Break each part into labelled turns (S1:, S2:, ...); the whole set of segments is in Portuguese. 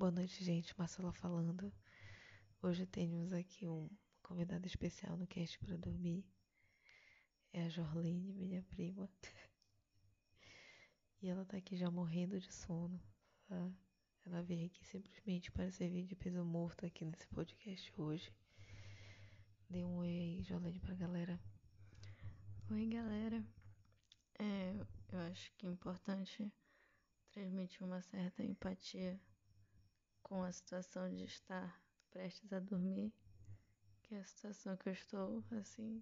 S1: Boa noite, gente. Marcela falando. Hoje temos aqui um convidado especial no cast para dormir. É a Jorlene, minha prima. E ela tá aqui já morrendo de sono. Tá? Ela veio aqui simplesmente para servir de peso morto aqui nesse podcast hoje. Dê um oi aí, Jorlene, pra galera.
S2: Oi, galera. É, eu acho que é importante transmitir uma certa empatia com a situação de estar prestes a dormir, que é a situação que eu estou, assim,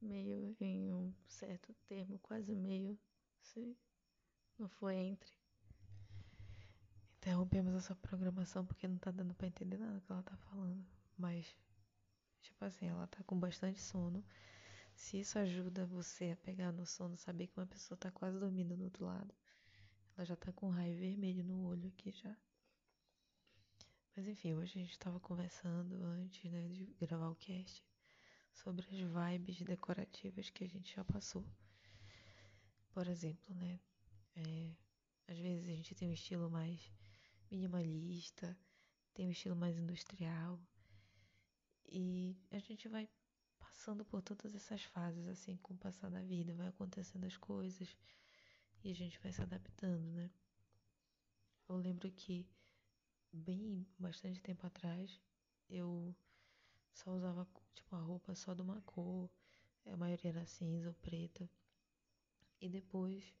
S2: meio em um certo termo, quase meio, se não foi entre.
S1: Interrompemos essa programação porque não tá dando pra entender nada que ela tá falando. Mas, tipo assim, ela tá com bastante sono. Se isso ajuda você a pegar no sono, saber que uma pessoa tá quase dormindo do outro lado, ela já tá com raio vermelho no olho aqui já. Mas enfim, hoje a gente estava conversando antes né, de gravar o cast sobre as vibes decorativas que a gente já passou. Por exemplo, né? É, às vezes a gente tem um estilo mais minimalista, tem um estilo mais industrial. E a gente vai passando por todas essas fases, assim, com o passar da vida, vai acontecendo as coisas e a gente vai se adaptando, né? Eu lembro que bem bastante tempo atrás, eu só usava tipo a roupa só de uma cor, a maioria era cinza ou preta. E depois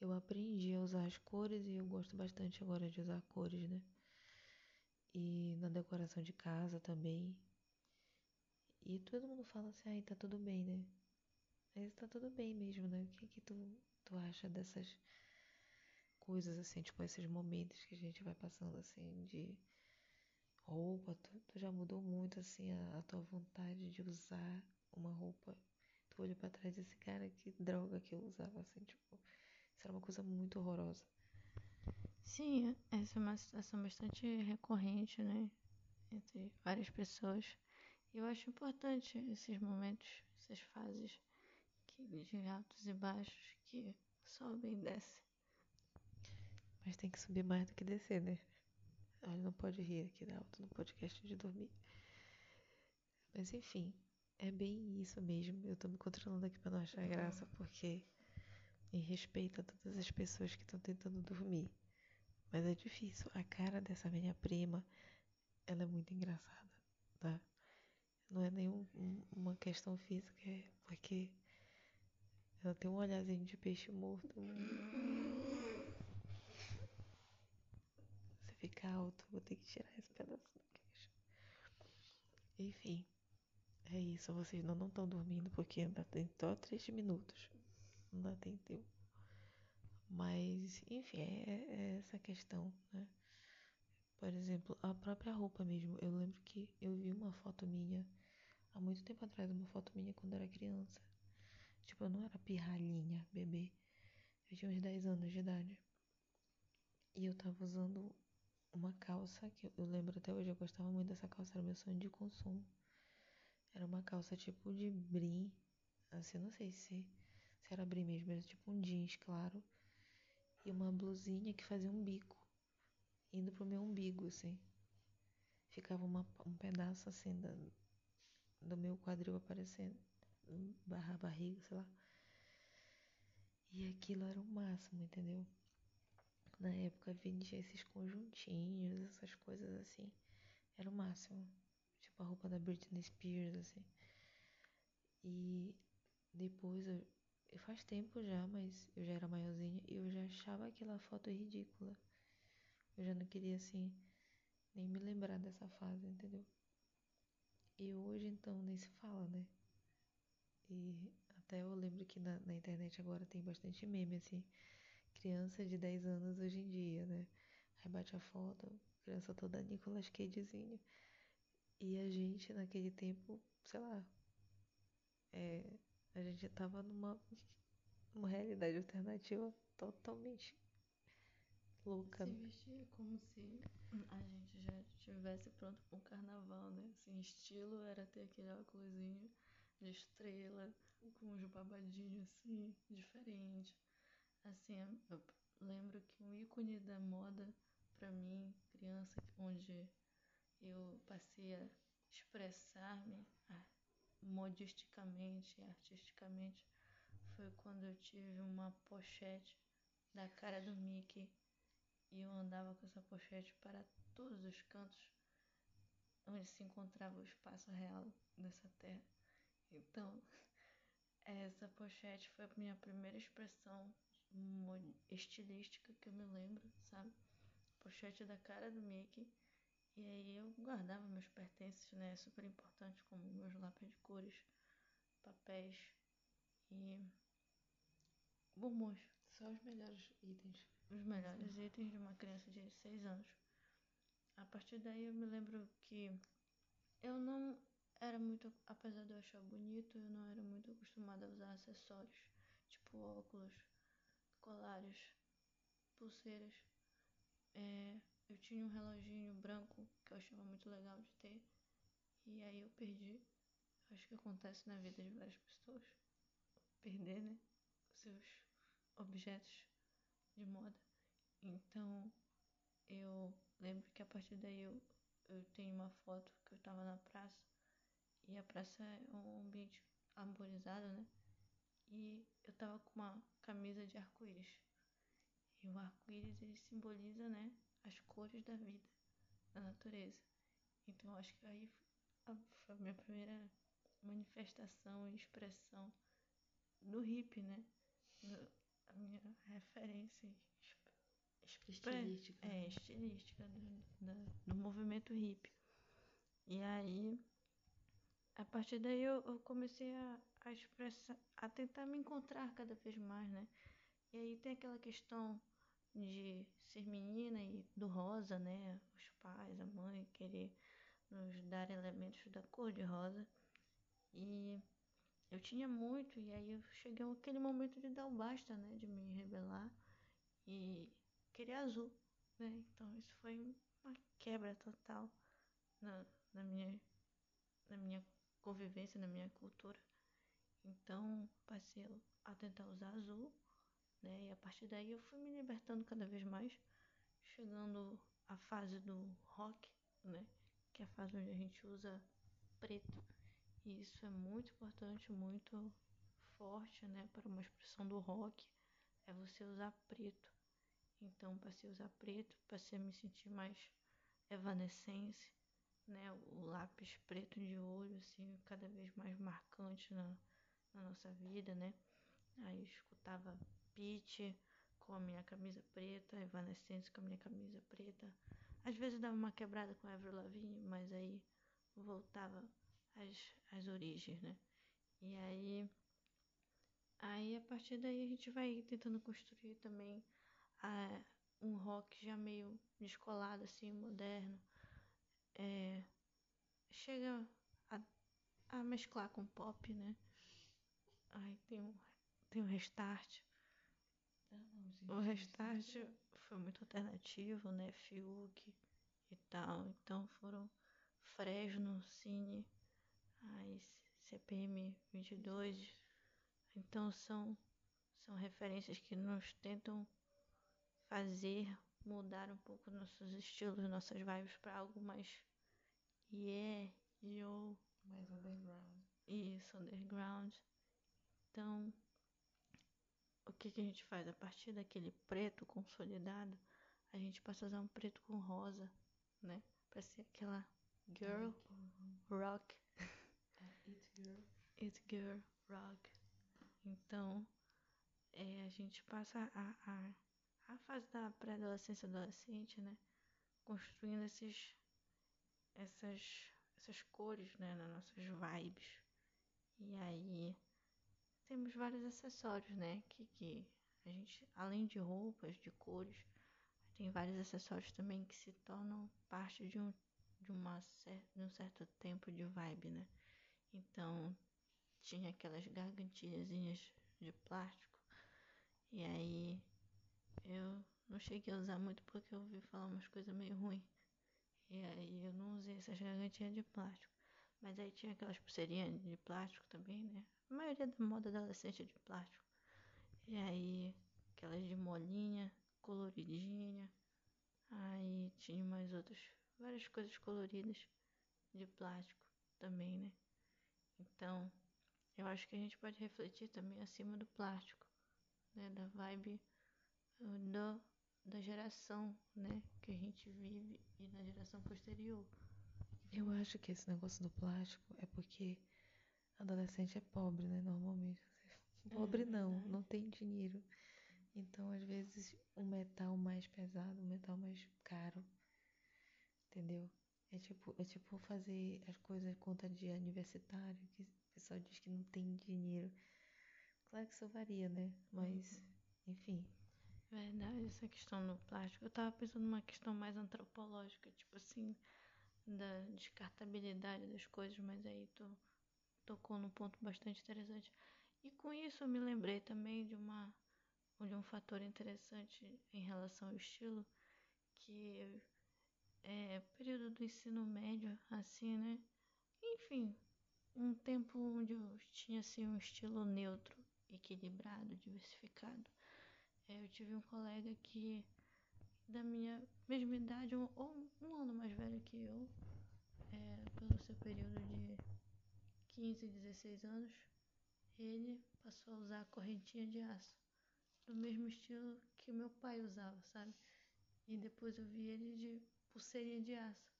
S1: eu aprendi a usar as cores e eu gosto bastante agora de usar cores, né? E na decoração de casa também. E todo mundo fala assim, ai, tá tudo bem, né? Mas tá tudo bem mesmo, né? O que que tu, tu acha dessas coisas assim, tipo esses momentos que a gente vai passando assim de roupa, tu, tu já mudou muito assim a, a, tua vontade de usar uma roupa. Tu olha para trás desse cara que droga que eu usava assim, tipo, isso era uma coisa muito horrorosa.
S2: Sim, essa é uma situação bastante recorrente, né, entre várias pessoas. E eu acho importante esses momentos, essas fases que, de altos e baixos que sobem e descem.
S1: Mas tem que subir mais do que descer, né? Olha, não pode rir aqui da alto no podcast de dormir. Mas enfim, é bem isso mesmo. Eu tô me controlando aqui pra não achar graça, porque em respeito a todas as pessoas que estão tentando dormir. Mas é difícil. A cara dessa minha prima, ela é muito engraçada, tá? Não é nenhuma um, questão física, é porque ela tem um olhazinho de peixe morto ficar alto, vou ter que tirar esse pedaço do queixo. Enfim, é isso. Vocês não estão dormindo porque ainda tem só três minutos. Ainda tem tempo. Mas, enfim, é, é essa questão, né? Por exemplo, a própria roupa mesmo. Eu lembro que eu vi uma foto minha há muito tempo atrás, uma foto minha quando eu era criança. Tipo, eu não era pirralhinha, bebê. Eu tinha uns 10 anos de idade. E eu tava usando uma calça que eu lembro até hoje, eu gostava muito dessa calça, era meu sonho de consumo. Era uma calça tipo de brim, assim, não sei se, se era brim mesmo, era tipo um jeans, claro. E uma blusinha que fazia um bico, indo pro meu umbigo, assim. Ficava uma, um pedaço assim da, do meu quadril aparecendo, barra barriga, sei lá. E aquilo era o máximo, entendeu? Na época vendia esses conjuntinhos, essas coisas assim. Era o máximo. Tipo a roupa da Britney Spears, assim. E depois eu, faz tempo já, mas eu já era maiorzinha e eu já achava aquela foto ridícula. Eu já não queria assim nem me lembrar dessa fase, entendeu? E hoje então nem se fala, né? E até eu lembro que na, na internet agora tem bastante meme assim criança de 10 anos hoje em dia, né? Aí bate a foto, criança toda Nicolas Cagezinho. E a gente naquele tempo, sei lá, é, a gente tava numa uma realidade alternativa totalmente louca.
S2: Se vestia como se a gente já estivesse pronto para um carnaval, né? Assim, estilo era ter aquele óculosinho de estrela, com uns babadinhos assim, diferente. Assim, eu lembro que um ícone da moda para mim, criança, onde eu passei a expressar-me modisticamente, artisticamente, foi quando eu tive uma pochete da cara do Mickey e eu andava com essa pochete para todos os cantos onde se encontrava o espaço real dessa terra. Então, essa pochete foi a minha primeira expressão estilística que eu me lembro, sabe? Pochete da cara do Mickey. E aí eu guardava meus pertences, né? Super importante, como meus lápis de cores, papéis e bombons.
S1: Só os melhores itens.
S2: Os melhores Sim. itens de uma criança de 6 anos. A partir daí eu me lembro que eu não era muito, apesar de eu achar bonito, eu não era muito acostumada a usar acessórios, tipo óculos, colares, pulseiras. É, eu tinha um reloginho branco que eu achava muito legal de ter. E aí eu perdi. Acho que acontece na vida de várias pessoas. Perder, né? Os seus objetos de moda. Então, eu lembro que a partir daí eu, eu tenho uma foto que eu tava na praça. E a praça é um ambiente arborizado, né? E eu tava com uma de arco-íris. E o arco-íris ele simboliza, né, as cores da vida, da natureza. Então acho que aí foi a minha primeira manifestação e expressão no hip, né? No, a minha referência
S1: estilística.
S2: É, estilística do, do, do movimento hip. E aí, a partir daí eu, eu comecei a, a expressar, a tentar me encontrar cada vez mais, né? E aí tem aquela questão de ser menina e do rosa, né? Os pais, a mãe querer nos dar elementos da cor de rosa. E eu tinha muito, e aí eu cheguei aquele momento de dar o basta, né? De me rebelar e querer azul, né? Então isso foi uma quebra total na, na minha na minha convivência, na minha cultura. Então passei a tentar usar azul né? E a partir daí eu fui me libertando cada vez mais, chegando à fase do rock, né? Que é a fase onde a gente usa preto. E isso é muito importante, muito forte, né? Para uma expressão do rock, é você usar preto. Então, passei a usar preto, passei a me sentir mais evanescência, né? O lápis preto de olho, assim, cada vez mais marcante na, na nossa vida, né? Aí escutava Pitty com a minha camisa preta, Evanescence com a minha camisa preta. Às vezes dava uma quebrada com a Avril Lavigne, mas aí voltava às, às origens, né? E aí, aí a partir daí a gente vai tentando construir também a, um rock já meio descolado, assim, moderno. É, chega a, a mesclar com pop, né? Aí tem um, tem um restart. O restart foi muito alternativo, né? Fiuk e tal. Então foram Fresno, Cine, aí CPM 22. Então são, são referências que nos tentam fazer mudar um pouco nossos estilos, nossas vibes para algo mais yeah, yo.
S1: Mais underground.
S2: Isso, underground. Então, o que, que a gente faz? A partir daquele preto consolidado, a gente passa a usar um preto com rosa, né? Pra ser aquela girl rock.
S1: É, it girl.
S2: It girl rock. Então, é, a gente passa a, a, a fase da pré-adolescência adolescente, né? Construindo esses, essas, essas cores, né? Nas nossas vibes. E aí temos vários acessórios, né? Que, que a gente, além de roupas, de cores, tem vários acessórios também que se tornam parte de um, de, uma, de um certo tempo de vibe, né? Então, tinha aquelas gargantilhazinhas de plástico. E aí, eu não cheguei a usar muito porque eu ouvi falar umas coisas meio ruins. E aí, eu não usei essas gargantilhas de plástico. Mas aí tinha aquelas pulseirinhas de plástico também, né? A maioria da moda adolescente é de plástico. E aí, aquelas de molinha, coloridinha. Aí tinha mais outras, várias coisas coloridas de plástico também, né? Então, eu acho que a gente pode refletir também acima do plástico, né? Da vibe do, da geração, né? Que a gente vive e na geração posterior.
S1: Eu acho que esse negócio do plástico é porque adolescente é pobre, né? Normalmente. Pobre é, não, não tem dinheiro. Então, às vezes, o metal mais pesado, o metal mais caro, entendeu? É tipo, é tipo fazer as coisas conta de universitário, que o pessoal diz que não tem dinheiro. Claro que isso varia, né? Mas, uhum. enfim.
S2: Verdade, essa questão do plástico. Eu tava pensando numa questão mais antropológica, tipo assim, da descartabilidade das coisas, mas aí tu tocou num ponto bastante interessante. E com isso eu me lembrei também de uma de um fator interessante em relação ao estilo, que é período do ensino médio, assim, né? Enfim, um tempo onde eu tinha assim um estilo neutro, equilibrado, diversificado. É, eu tive um colega que da minha mesma idade, um, ou um ano mais velho que eu, é, pelo seu período de 15, 16 anos, ele passou a usar a correntinha de aço, do mesmo estilo que meu pai usava, sabe? E depois eu vi ele de pulseirinha de aço.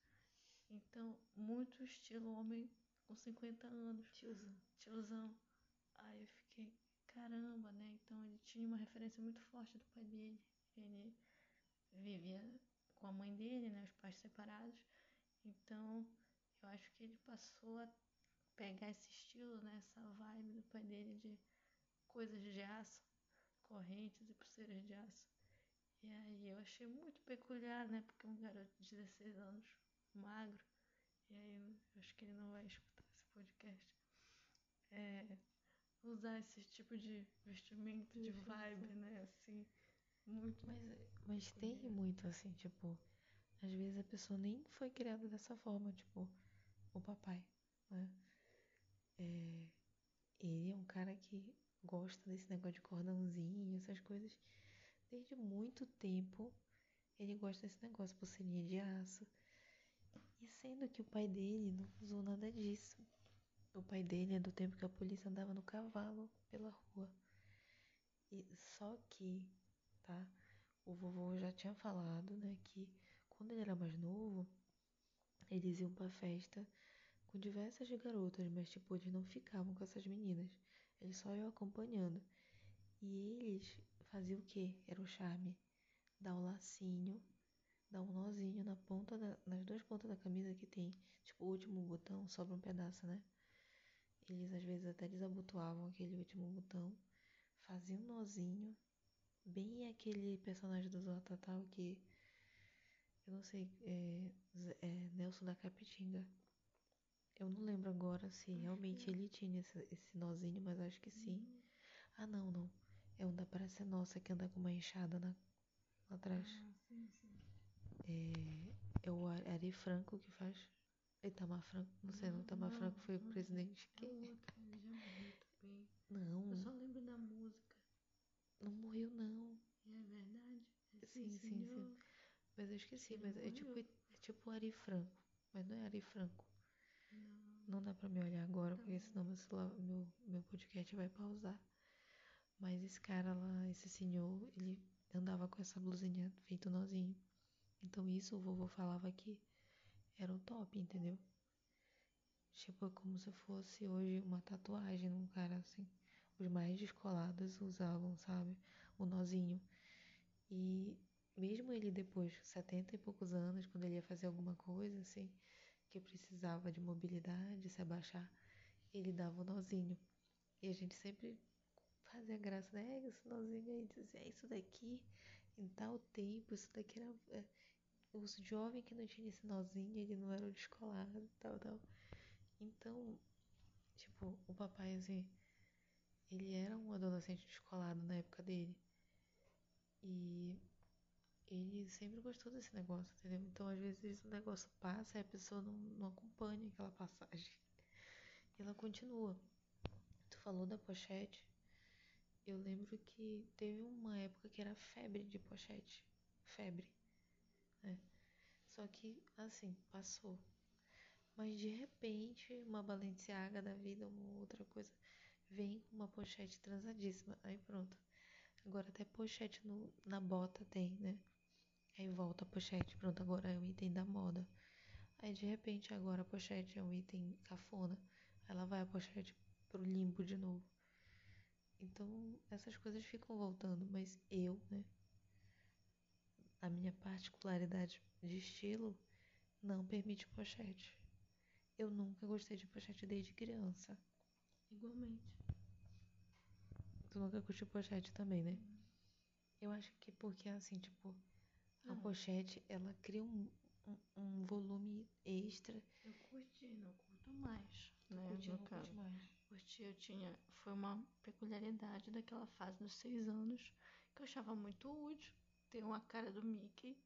S2: Então, muito estilo homem com 50 anos.
S1: Tiozão.
S2: Tiozão. Aí eu fiquei, caramba, né? Então ele tinha uma referência muito forte do pai dele. Ele vivia com a mãe dele, né? Os pais separados. Então, eu acho que ele passou a pegar esse estilo, né? Essa vibe do pai dele de coisas de aço, correntes e pulseiras de aço. E aí eu achei muito peculiar, né? Porque um garoto de 16 anos, magro, e aí eu acho que ele não vai escutar esse podcast. É, usar esse tipo de vestimento, de vibe, né? Assim, muito.
S1: Mas, mas tem muito, assim, tipo, às vezes a pessoa nem foi criada dessa forma, tipo, o papai, né? É, ele é um cara que gosta desse negócio de cordãozinho, essas coisas desde muito tempo ele gosta desse negócio, pulseirinha de aço. E sendo que o pai dele não usou nada disso. O pai dele é do tempo que a polícia andava no cavalo pela rua. E só que, tá? O vovô já tinha falado, né, que quando ele era mais novo, eles iam pra festa com diversas garotas, mas tipo, eles não ficavam com essas meninas. Eles só iam acompanhando. E eles fazia o quê? Era o charme. Dar o lacinho, dar um nozinho na ponta da, nas duas pontas da camisa que tem, tipo, o último botão, sobra um pedaço, né? Eles às vezes até desabotoavam aquele último botão, faziam um nozinho, bem aquele personagem do Zortatal que eu não sei, é, é Nelson da Capitinga. Eu não lembro agora se realmente ele tinha esse, esse nozinho, mas acho que sim. Uhum. Ah, não, não. É um da Praça Nossa que anda com uma enxada na, lá atrás.
S2: Ah, sim, sim.
S1: É, é o Ari Franco que faz. Itamar Franco, não sei, não, Itamar não, Franco foi não, o presidente
S2: que. É já morreu também.
S1: Não.
S2: Eu só lembro da música.
S1: Não morreu, não.
S2: É verdade?
S1: É sim, sim, sim, sim. Mas eu esqueci, mas é tipo, é tipo Ari Franco. Mas não é Ari Franco.
S2: Não.
S1: Não dá pra me olhar agora, tá porque senão meu, celular, meu, meu podcast vai pausar. Mas esse cara lá, esse senhor, ele andava com essa blusinha feito nozinho. Então isso o vovô falava que era o top, entendeu? Tipo, é como se fosse hoje uma tatuagem num cara assim. Os mais descolados usavam, sabe? O nozinho. E mesmo ele depois, 70 e poucos anos, quando ele ia fazer alguma coisa assim, que precisava de mobilidade, se abaixar, ele dava o nozinho. E a gente sempre fazia graça, né? O sinalzinho aí dizia, é isso daqui em tal tempo, isso daqui era. É, o jovem que não tinha sinalzinho, ele não era o descolado, tal, tal. Então, tipo, o papai, assim, ele era um adolescente descolado na época dele. E ele sempre gostou desse negócio, entendeu? Então, às vezes, o negócio passa e a pessoa não, não acompanha aquela passagem. E ela continua. Tu falou da pochete. Eu lembro que teve uma época que era febre de pochete. Febre. Né? Só que, assim, passou. Mas de repente, uma Balenciaga da vida, uma outra coisa, vem uma pochete transadíssima. Aí pronto. Agora até pochete no, na bota tem, né? Aí volta a pochete, pronto, agora é um item da moda. Aí de repente agora a pochete é um item cafona. Ela vai a pochete pro limbo de novo. Então essas coisas ficam voltando, mas eu, né? A minha particularidade de estilo não permite pochete. Eu nunca gostei de pochete desde criança.
S2: Igualmente.
S1: Tu nunca curtiu pochete também, né? Eu acho que porque assim, tipo, a
S2: Não.
S1: pochete, ela cria um, um, um volume extra.
S2: Eu curti, não curto mais, né?
S1: Curti,
S2: no
S1: não
S2: caso.
S1: curte mais.
S2: Curti, eu tinha. Foi uma peculiaridade daquela fase dos seis anos que eu achava muito útil ter uma cara do Mickey.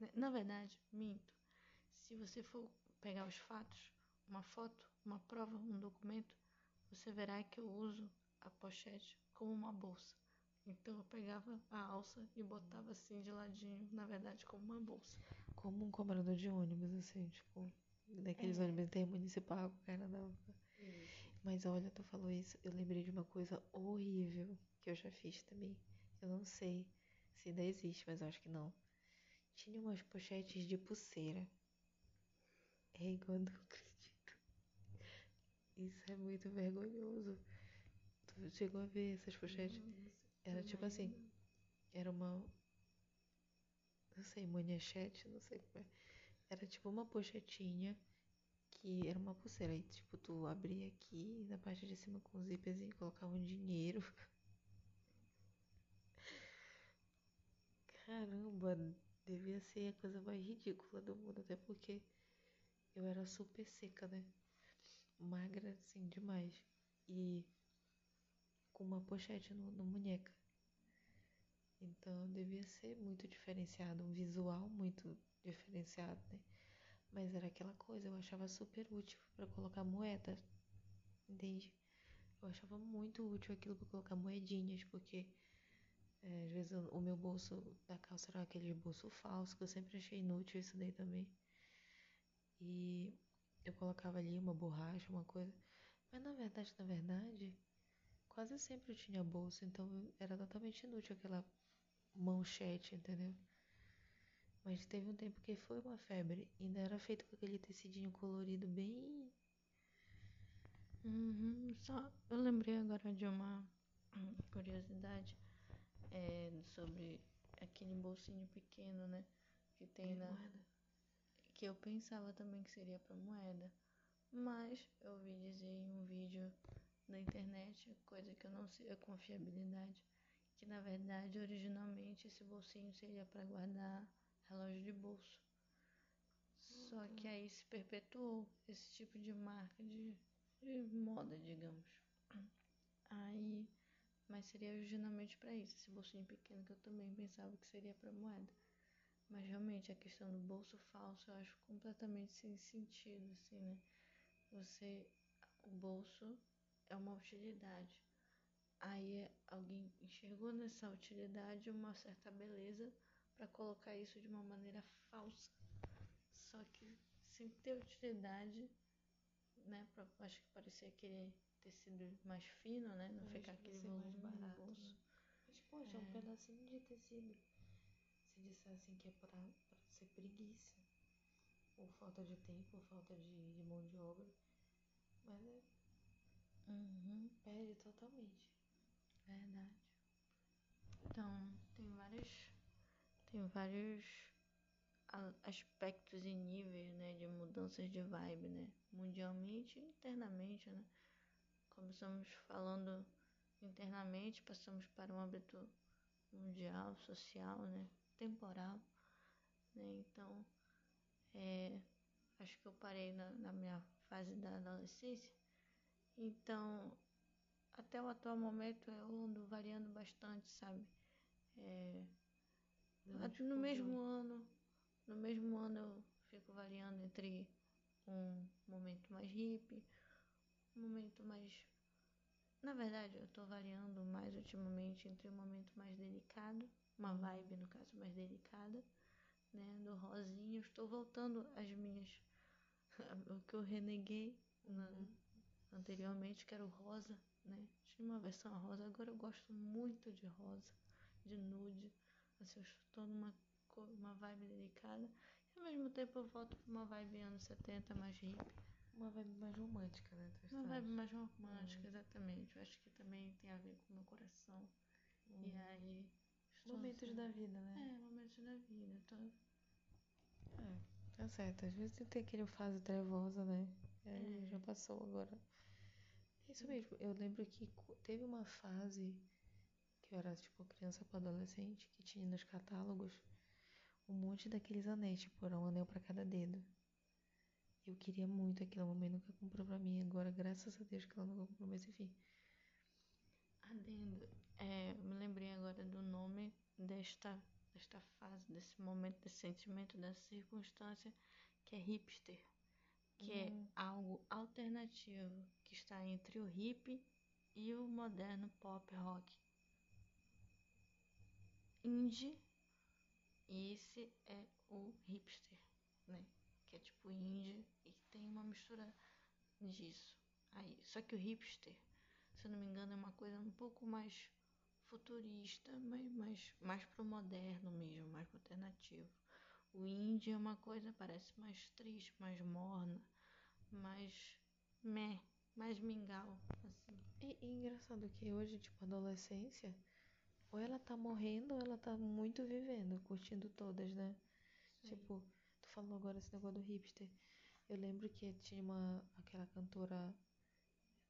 S2: né? Na verdade, minto. Se você for pegar os fatos, uma foto, uma prova, um documento, você verá que eu uso a pochete como uma bolsa. Então eu pegava a alça e botava assim de ladinho, na verdade, como uma bolsa.
S1: Como um cobrador de ônibus, assim, tipo, daqueles
S2: É.
S1: ônibus intermunicipal, o cara dava. Mas olha, tu falou isso, eu lembrei de uma coisa horrível que eu já fiz também. Eu não sei se ainda existe, mas eu acho que não. Tinha umas pochetes de pulseira. É igual, acredito. Isso é muito vergonhoso. Tu chegou a ver essas pochetes? Era tipo assim, era uma. Não sei, manchete, não sei como é. Era tipo uma pochetinha que era uma pulseira. Aí, tipo, tu abria aqui na parte de cima com um zíperzinho e colocava um dinheiro. Caramba, devia ser a coisa mais ridícula do mundo, até porque eu era super seca, né? Magra, assim, demais. E com uma pochete no, no munheca. Então devia ser muito diferenciado, um visual muito diferenciado, né? Mas era aquela coisa, eu achava super útil para colocar moeda, entende? Eu achava muito útil aquilo para colocar moedinhas, porque é, às vezes o meu bolso da calça era aquele bolso falso, que eu sempre achei inútil isso daí também. E eu colocava ali uma borracha, uma coisa. Mas na verdade, na verdade, quase sempre eu tinha bolsa, então era totalmente inútil aquela manchete, entendeu? Mas teve um tempo que foi uma febre. Ainda era feito com aquele tecidinho colorido bem.
S2: Uhum, só eu lembrei agora de uma curiosidade é, sobre aquele bolsinho pequeno, né? Que tem na. Que eu pensava também que seria para moeda. Mas eu ouvi dizer em um vídeo na internet, coisa que eu não sei a confiabilidade, que na verdade originalmente esse bolsinho seria para guardar relógio de bolso. Só que aí se perpetuou esse tipo de marca de, de moda, digamos. Aí, mas seria originalmente para isso, esse bolsinho pequeno que eu também pensava que seria para moeda. Mas realmente a questão do bolso falso eu acho completamente sem sentido, assim, né? Você, o bolso é uma utilidade. Aí alguém enxergou nessa utilidade uma certa beleza para colocar isso de uma maneira falsa. Só que sem ter utilidade, né? Pra, acho que parecia aquele tecido mais fino, né? Não
S1: Parece
S2: ficar
S1: que
S2: aquele
S1: ser mais
S2: volume no
S1: barato,
S2: bolso.
S1: né? Mas, poxa, é um
S2: É.
S1: pedacinho de tecido. Se disser assim que é pra, pra ser preguiça, ou falta de tempo, ou falta de, de mão de obra, mas é,
S2: Uhum.
S1: perde totalmente.
S2: Verdade. Então, tem vários, tem vários aspectos e níveis, né, de mudanças de vibe, né, mundialmente e internamente, né. Começamos falando internamente, passamos para um âmbito mundial, social, né, temporal, né. Então, é, acho que eu parei na, na minha fase da adolescência. Então, até o atual momento eu ando variando bastante, sabe? É, no mesmo ano, no mesmo ano eu fico variando entre um momento mais hippie, um momento mais. Na verdade, eu tô variando mais ultimamente entre um momento mais delicado, uma vibe no caso mais delicada, né, do rosinha, eu estou voltando às minhas, o que eu reneguei na, anteriormente, que era o rosa, né, tinha uma versão rosa, agora eu gosto muito de rosa, de nude, assim, eu estou numa uma vibe delicada, e ao mesmo tempo eu volto para uma vibe anos 70, mais hippie.
S1: Uma vibe mais romântica, né?
S2: Uma vibe mais romântica, exatamente. Eu acho que também tem a ver com o meu coração.
S1: Uhum.
S2: E aí.
S1: Momentos da vida, né?
S2: É, momentos da vida. Tô...
S1: É, tá certo. Às vezes tem aquele fase trevosa, né? Aí
S2: É.
S1: já passou agora. É isso mesmo. Eu lembro que teve uma fase que eu era tipo criança para adolescente que tinha nos catálogos um monte daqueles anéis, tipo, era um anel para cada dedo. Eu queria muito aquilo, a mamãe nunca comprou pra mim. Agora, graças a Deus que ela nunca comprou, mas enfim.
S2: Adendo. É, me lembrei agora do nome desta, desta fase, desse momento, desse sentimento, dessa circunstância, que é hipster. Que
S1: Hum.
S2: é algo alternativo, que está entre o hip e o moderno pop rock. Indie, e esse é o hipster, né? Que é tipo indie e tem uma mistura disso aí. Só que o hipster, se eu não me engano, é uma coisa um pouco mais futurista, mais, mais, mais pro moderno mesmo, mais pro alternativo. O indie é uma coisa, parece mais triste, mais morna, mais meh, mais mingau, assim.
S1: E, e engraçado que hoje, tipo, a adolescência, ou ela tá morrendo ou ela tá muito vivendo, curtindo todas, né?
S2: Sei.
S1: Tipo, tu falou agora esse negócio do hipster. Eu lembro que tinha uma, aquela cantora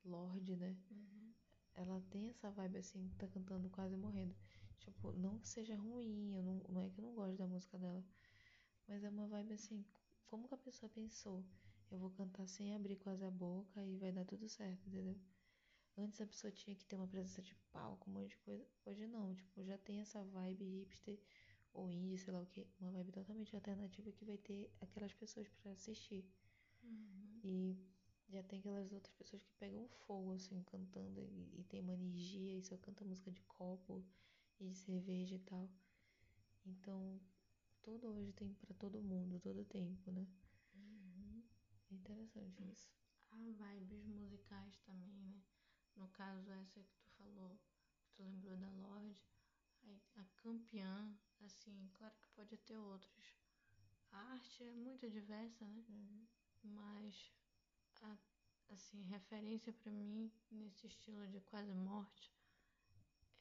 S1: Lorde, né?
S2: Uhum.
S1: Ela tem essa vibe assim, tá cantando quase morrendo. Tipo, não que seja ruim, eu não, não é que eu não gosto da música dela. Mas é uma vibe assim, como que a pessoa pensou? Eu vou cantar sem abrir quase a boca e vai dar tudo certo, entendeu? Antes a pessoa tinha que ter uma presença de palco, um monte de coisa. Hoje não, tipo, já tem essa vibe hipster ou indie, sei lá o que, uma vibe totalmente alternativa que vai ter aquelas pessoas pra assistir.
S2: Uhum.
S1: E já tem aquelas outras pessoas que pegam fogo, assim, cantando e, e tem uma energia e só canta música de copo e de cerveja e tal. Então, tudo hoje tem pra todo mundo, todo tempo, né?
S2: Uhum.
S1: É interessante isso.
S2: Há vibes musicais também, né? No caso, essa que tu falou, que tu lembrou da Lorde, a campeã, assim, claro que pode ter outros. A arte é muito diversa, né? Mas, a, assim, referência pra mim nesse estilo de quase morte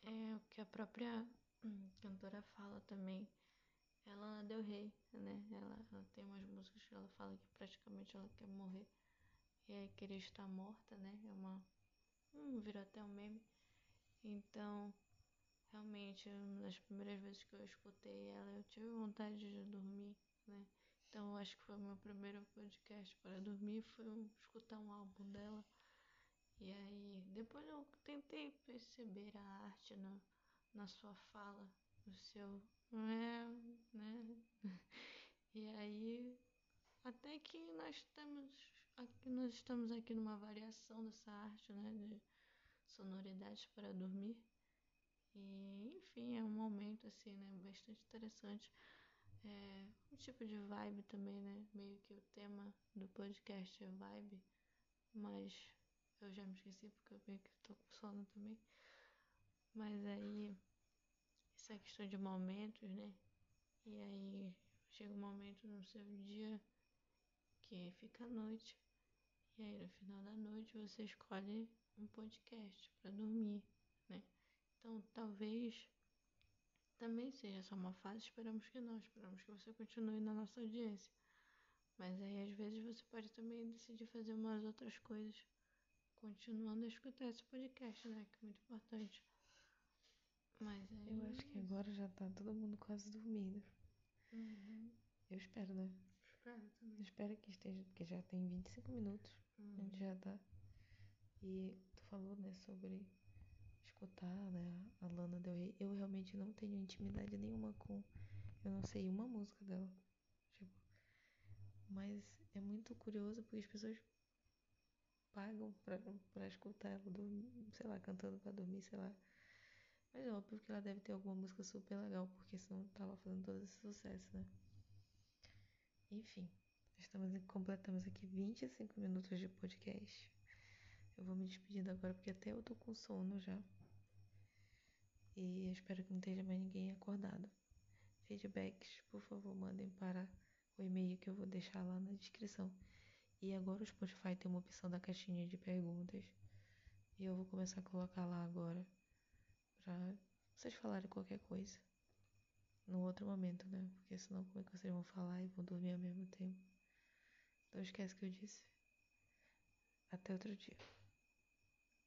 S2: é o que a própria hum, cantora fala também. Ela deu rei, né? Ela, ela tem umas músicas que ela fala que praticamente ela quer morrer e aí querer estar morta, né? É uma. Hum, virou até um meme. Então, realmente, das primeiras vezes que eu escutei ela, eu tive vontade de dormir, né? Então, acho que foi o meu primeiro podcast para dormir, foi escutar um álbum dela. E aí, depois eu tentei perceber a arte no, na sua fala, no seu. É, né? E aí, até que nós temos aqui, nós estamos aqui numa variação dessa arte, né, de sonoridades para dormir. E, enfim, é um momento assim, né, bastante interessante. É um tipo de vibe também, né? Meio que o tema do podcast é vibe, mas eu já me esqueci porque eu meio que tô com sono também. Mas aí, essa questão de momentos, né? E aí chega um momento no seu dia que fica a noite. E aí no final da noite você escolhe um podcast para dormir, né? Então talvez também seja só uma fase, esperamos que não, esperamos que você continue na nossa audiência. Mas aí às vezes você pode também decidir fazer umas outras coisas, continuando a escutar esse podcast, né? Que é muito importante. Mas aí.
S1: Eu acho que agora já tá todo mundo quase dormindo.
S2: Uhum.
S1: Eu espero, né?
S2: Espero
S1: Eu
S2: também.
S1: espero que esteja, porque já tem 25 minutos. A
S2: Uhum.
S1: gente já tá. E tu falou, né, sobre escutar, né, a Lana Del Rey. Eu realmente não tenho intimidade nenhuma com. Eu não sei uma música dela. Tipo. Mas é muito curioso porque as pessoas pagam pra, pra escutar ela, dormir, sei lá, cantando pra dormir, sei lá. Mas é óbvio que ela deve ter alguma música super legal, porque senão tava fazendo todo esse sucesso, né? Enfim, estamos completamos aqui 25 minutos de podcast. Eu vou me despedindo agora porque até eu tô com sono já. E espero que não esteja mais ninguém acordado. Feedbacks, por favor, mandem para o e-mail que eu vou deixar lá na descrição. E agora o Spotify tem uma opção da caixinha de perguntas. E eu vou começar a colocar lá agora. Pra vocês falarem qualquer coisa. No outro momento, né? Porque senão como é que vocês vão falar e vão dormir ao mesmo tempo? Não esquece que eu disse. Até outro dia.